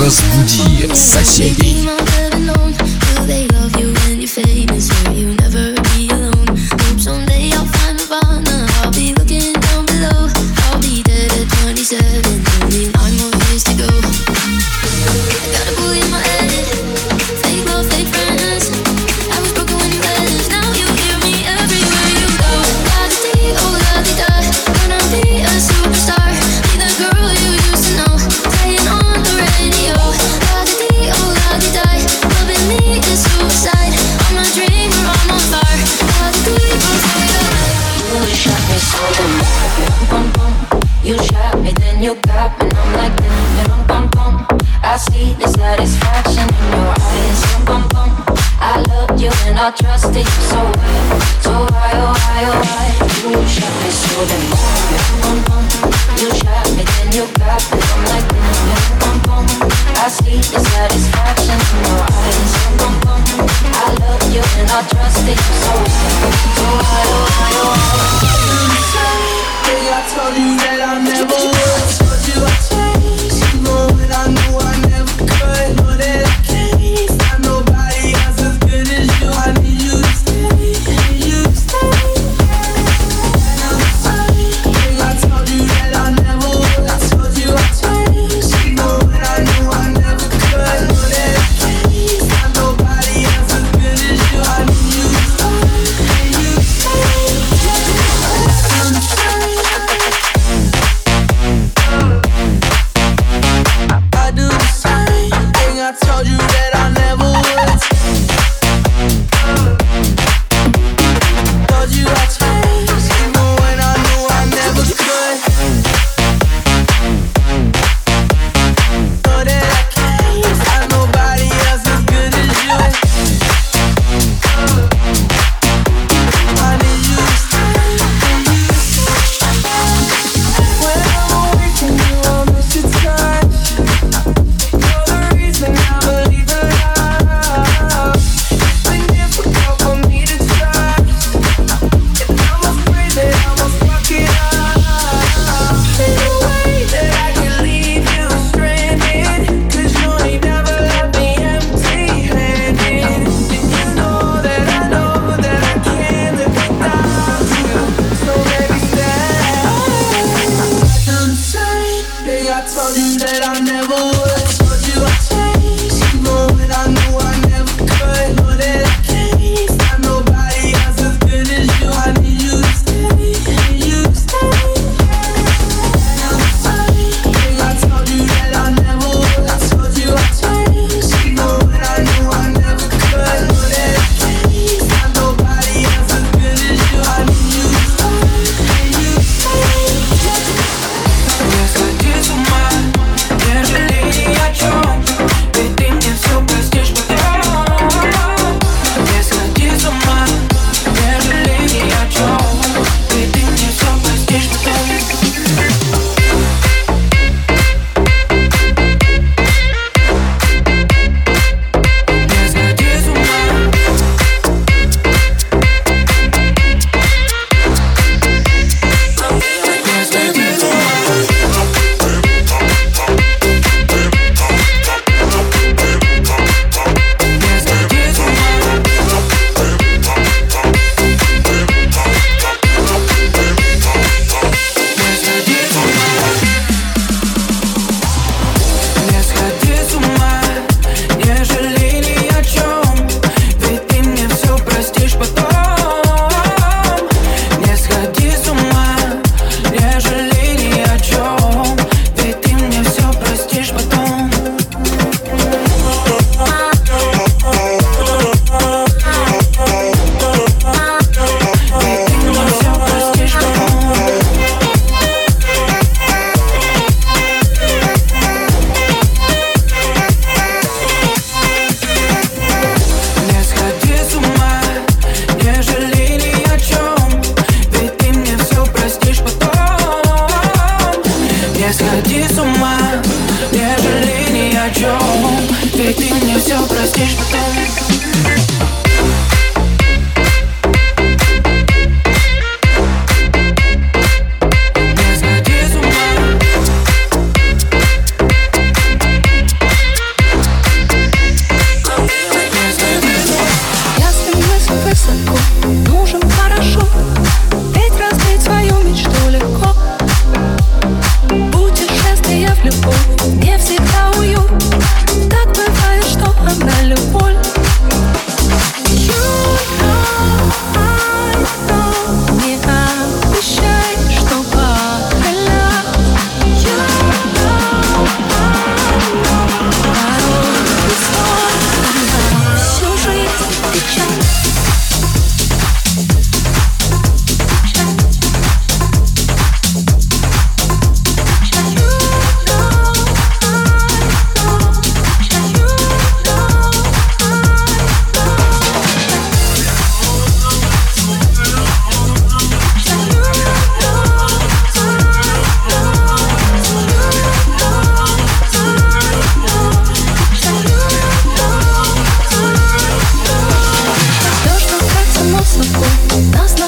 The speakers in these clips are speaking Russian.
Разбуди соседей. I trust so. So why, oh why, oh why? You shot me so damn well. You shot me, then you got me. I see the satisfaction in your eyes. I love you and I so. So why, oh why, oh why? I told you that I never простишь потом собой Нас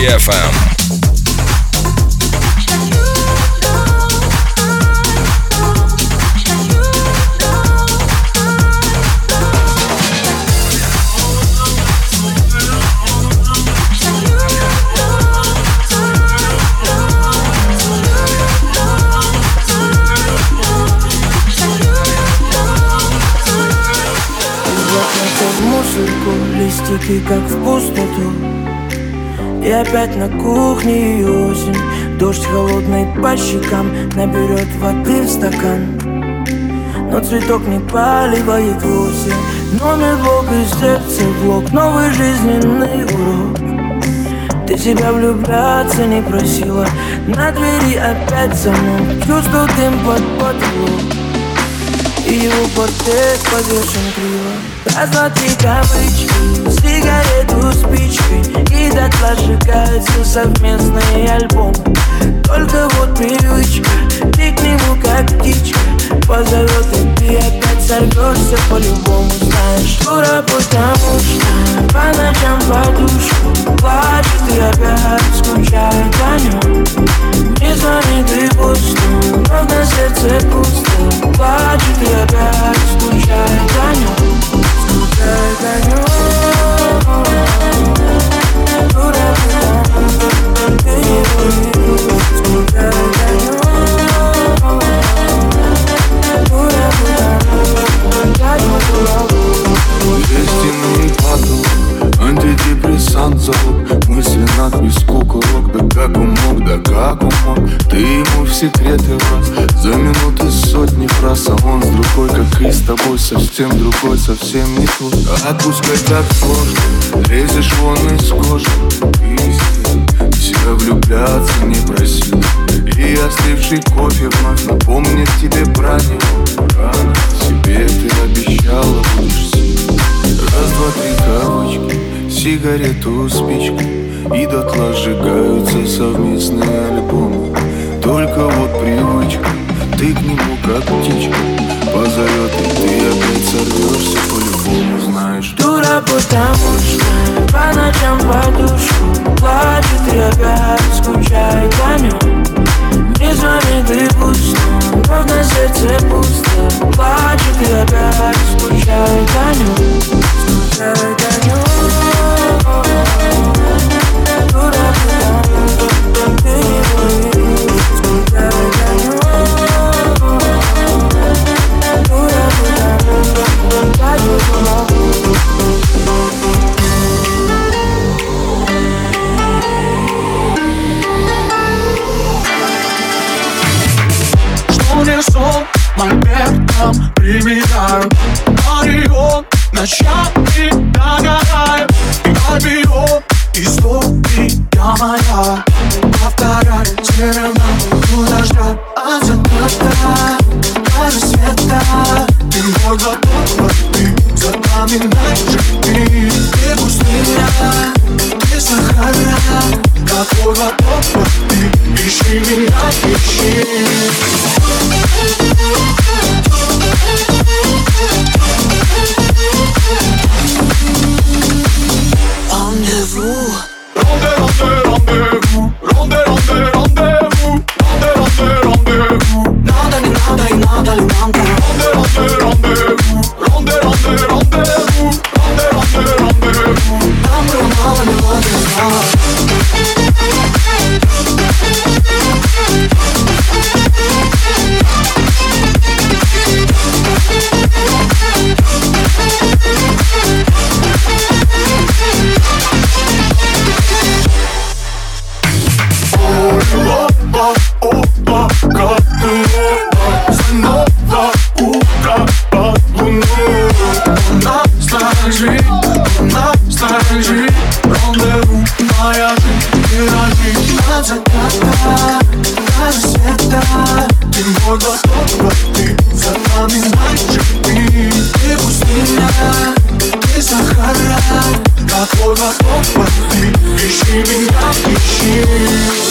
DFM. Листики как в пустоту опять на кухне и осень. Дождь холодный по щекам Наберет воды в стакан. Но цветок не поливает вовсе. Номер блок из сердца блок. Новый жизненный урок. Ты себя влюбляться не просила. На двери опять замок. Чувствую дым под потолок и его портрет повешен криво. Раз, два, три кавычки Сигарету спичкой И дотла сжигаются совместные альбомы Только вот привычка Ты к нему как птичка Позовет и ты опять сорвешься по-любому Знаешь, дура, потому что По ночам подушку Плачет и опять скучает о нем Не звонит и пусто Вновь на сердце пусто Плачет и опять скучает о нем и тобой, совсем другой, совсем не твой Отпускай так сложно, лезешь вон из кожи Истина, себя влюбляться не просил. И остывший кофе вновь напомнит тебе про него. Рано себе ты обещала, будешь сильной. Раз, два, три кавычки, сигарету, спичку И дотла сжигаются совместные альбомы. Только вот привычка, ты к нему как птичка Позовет и ты опять сорвешься по-любому, знаешь. Дура, потому что по ночам подушку Плачет и опять скучает о нем Не звонит и пусто, на сердце пусто. Плачет и опять скучает о нем Скучает о нем ты Запоминаешь ты Ты пустыня, ты сахара Какой вокруг ты Ищи меня, ищи Thank you. Снова ты, ищи меня, ищи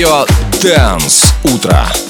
Радио Дэнс. Утро.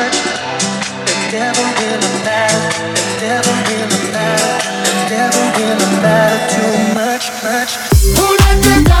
much. Who let the